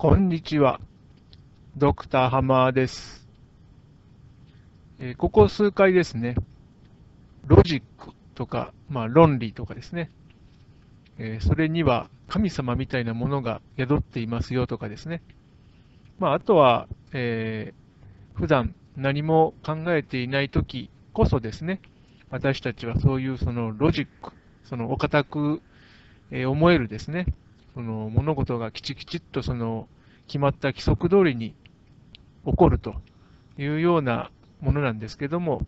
こんにちは。ドクターハマーです。えーここ数回ですね、ロジックとか、まあ論理とかですね、えーそれには神様みたいなものが宿っていますよとかですね、まああとは、えー普段何も考えていないときこそですね、私たちはそういうそのロジック、そのお堅く、え思えるですね、その物事がきちきちっとその決まった規則通りに起こるというようなものなんですけども、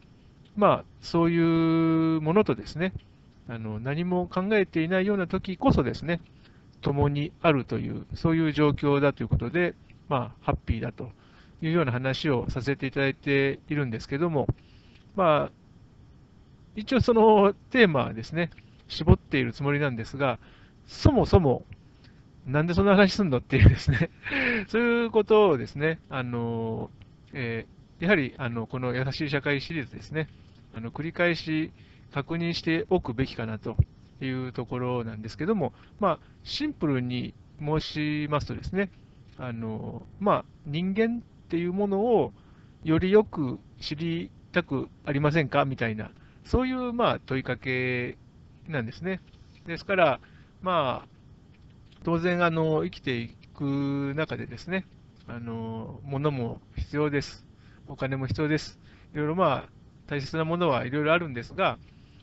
まあ、そういうものとですね、あの何も考えていないような時こそですね、共にあるという、そういう状況だということで、まあ、ハッピーだというような話をさせていただいているんですけども、まあ、一応そのテーマはですね、絞っているつもりなんですが、そもそも、なんでそんな話すんのっていうですね、そういうことをですね、あの、えーやはり、あの、この優しい社会シリーズですね、あの、繰り返し確認しておくべきかなというところなんですけども、まあ、シンプルに申しますとですね、あの、まあ、人間っていうものをよりよく知りたくありませんかみたいな、そういう、まあ、問いかけなんですね。ですから、まあ、当然、あの、生きていく中でですね、あの、物も必要です。お金も必要です。いろいろまあ、大切なものはいろいろあるんですが、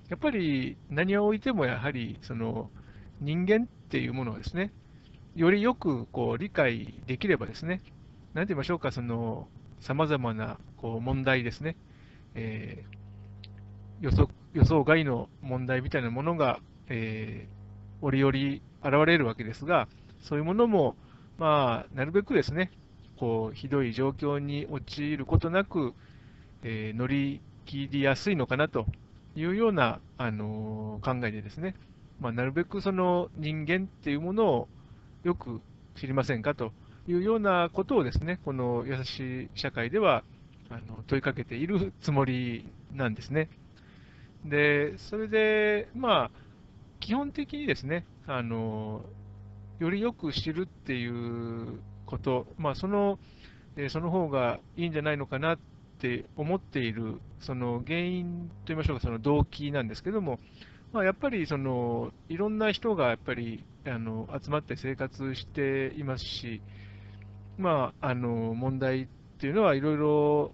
やっぱり何を置いてもやはり、その、人間っていうものをですね、よりよくこう理解できればですね、なんて言いましょうか、その、様々なこう問題ですね、えー予測予想外の問題みたいなものが、えー折々現れるわけですが、そういうものも、まあ、なるべくですね、こう、ひどい状況に陥ることなく、えー乗り切りやすいのかなというような、あのー考えでですね、まあ、なるべくその人間っていうものをよく知りませんかというようなことをですね、この優しい社会ではあの問いかけているつもりなんですね。で、それで、まあ、基本的にですね、あの、よりよく知るっていうこと、まあ、その、えその方がいいんじゃないのかなって思っている、その原因といいましょうか、その動機なんですけども、まあ、やっぱりその、いろんな人がやっぱりあの集まって生活していますし、まあ、あの問題っていうのはいろいろ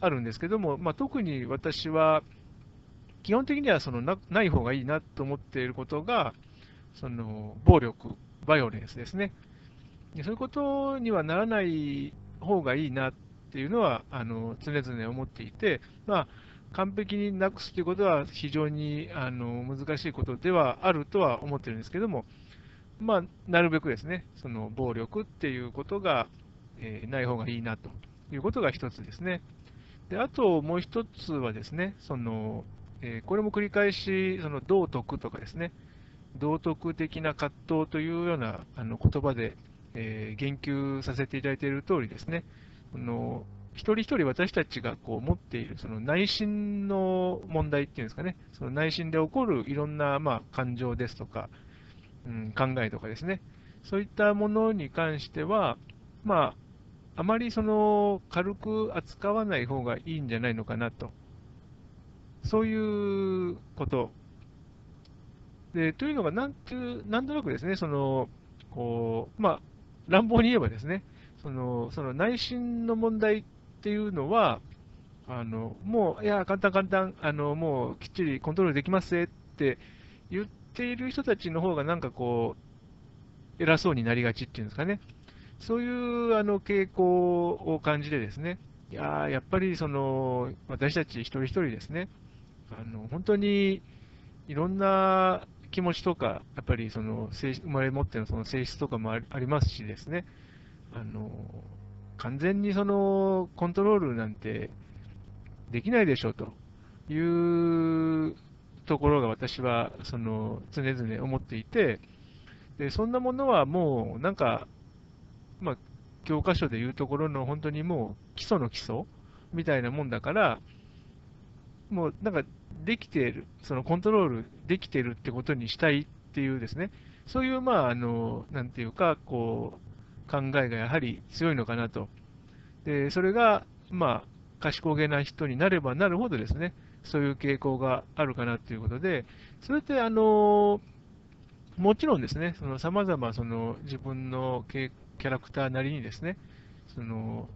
あるんですけども、まあ、特に私は、基本的にはそのなない方がいいなと思っていることが、その暴力、バイオレンスですね。でそういうことにはならない方がいいなっていうのはあの常々思っていて、まあ、完璧になくすということは非常にあの難しいことではあるとは思ってるんですけども、まあ、なるべくですね、その暴力っていうことが、えーない方がいいなということが一つですね。であともう一つはですね、そのえーこれも繰り返し、その道徳とかですね、道徳的な葛藤というようなあの言葉で、えー言及させていただいている通りですね、あの一人一人私たちがこう持っているその内心の問題っていうんですかね、その内心で起こるいろんな、まあ、感情ですとか、うん、考えとかですね、そういったものに関しては、まあ、あまりその軽く扱わない方がいいんじゃないのかなと。そういうこと。で、というのが、なんていう、なんとなくですね、その、こう、まあ、乱暴に言えばですね、その、その内心の問題っていうのは、あの、もう、いや、簡単簡単、あの、もうきっちりコントロールできますぜって言っている人たちの方がなんかこう、偉そうになりがちっていうんですかね。そういうあの傾向を感じてですね、いややっぱりその私たち一人一人ですね、あの本当にいろんな気持ちとか、やっぱりその生まれ持ってのその性質とかもあありますしですね、あの完全にそのコントロールなんてできないでしょうというところが私はその常々思っていて、でそんなものはもうなんか、まあ、教科書でいうところの本当にもう基礎の基礎みたいなもんだから、もうなんかできている、そのコントロールできているってことにしたいっていうですね、そういう、まあ、あの、なんていうか、こう考えがやはり強いのかなと。で、それが、まあ、賢げな人になればなるほどですね、そういう傾向があるかなということで、それって、あの、もちろんですね、その様々その自分のキャラクターなりにですね、その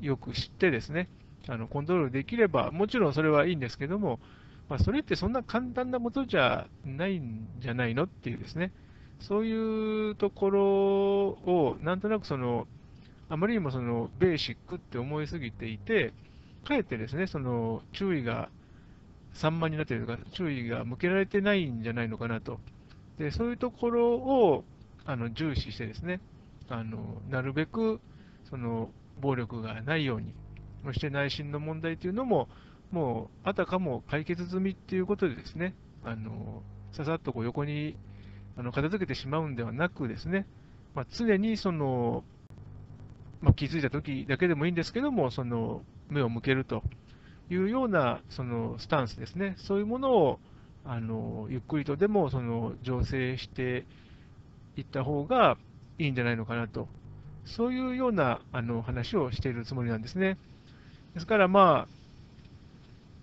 よく知ってですね、あのコントロールできれば、もちろんそれはいいんですけども、まあ、それってそんな簡単なことじゃないんじゃないのっていうですね、そういうところを、なんとなくその、あまりにもそのベーシックって思いすぎていて、かえってですね、その注意が散漫になっているとか、注意が向けられてないんじゃないのかなと。で、そういうところをあの重視してですね、あのなるべくその暴力がないように、そして内心の問題というのも、もうあたかも解決済みっていうことでですね、あのささっとこう横にあの片付けてしまうんではなくですね、まあ、常にその、まあ、気づいたときだけでもいいんですけども、その目を向けるというようなそのスタンスですね、そういうものをあのゆっくりとでもその醸成していった方がいいんじゃないのかなと、そういうようなあの話をしているつもりなんですね。ですから、まあ、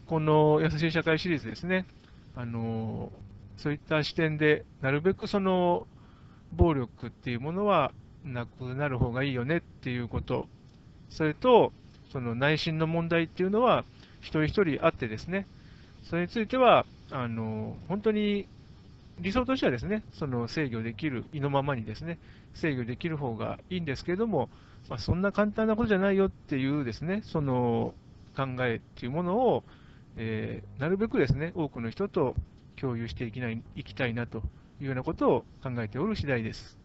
この優しい社会シリーズですね、あのそういった視点で、なるべくその暴力っていうものはなくなる方がいいよねっていうこと、それと、その内心の問題っていうのは、一人一人あってですね、それについては、あの本当に理想としてはですね、その制御できる、意のままにですね、制御できる方がいいんですけれども、まあ、そんな簡単なことじゃないよっていうですね、その考えっていうものを、えー、なるべくですね、多くの人と共有していきないいきたいなというようなことを考えておる次第です。